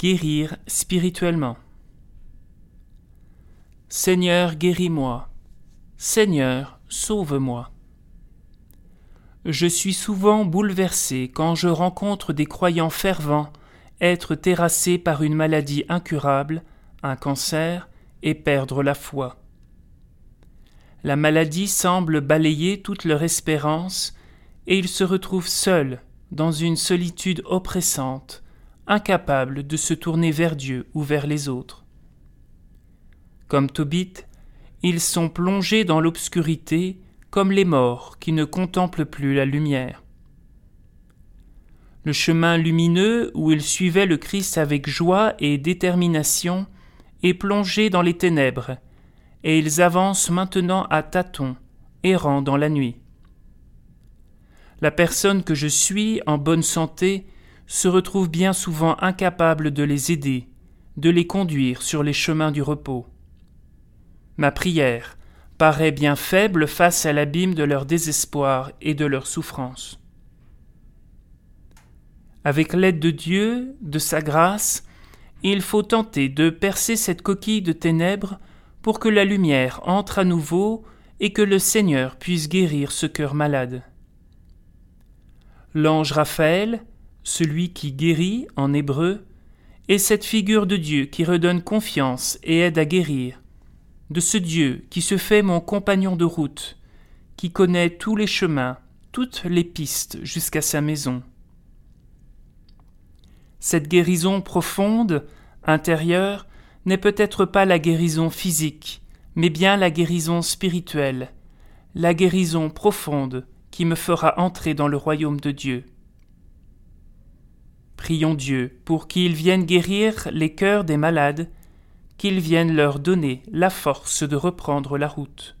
Guérir spirituellement. Seigneur, guéris-moi. Seigneur, sauve-moi. Je suis souvent bouleversé quand je rencontre des croyants fervents être terrassés par une maladie incurable, un cancer, et perdre la foi. La maladie semble balayer toute leur espérance, et ils se retrouvent seuls, dans une solitude oppressante, incapables de se tourner vers Dieu ou vers les autres. Comme Tobit, ils sont plongés dans l'obscurité comme les morts qui ne contemplent plus la lumière. Le chemin lumineux où ils suivaient le Christ avec joie et détermination est plongé dans les ténèbres, et ils avancent maintenant à tâtons, errant dans la nuit. La personne que je suis en bonne santé se retrouve bien souvent incapable de les aider, de les conduire sur les chemins du repos. Ma prière paraît bien faible face à l'abîme de leur désespoir et de leur souffrance. Avec l'aide de Dieu, de sa grâce, il faut tenter de percer cette coquille de ténèbres pour que la lumière entre à nouveau et que le Seigneur puisse guérir ce cœur malade. L'ange Raphaël, celui qui guérit en hébreu, est cette figure de Dieu qui redonne confiance et aide à guérir, de ce Dieu qui se fait mon compagnon de route, qui connaît tous les chemins, toutes les pistes jusqu'à sa maison. Cette guérison profonde, intérieure, n'est peut-être pas la guérison physique, mais bien la guérison spirituelle, la guérison profonde qui me fera entrer dans le royaume de Dieu. Prions Dieu pour qu'il vienne guérir les cœurs des malades, qu'il vienne leur donner la force de reprendre la route.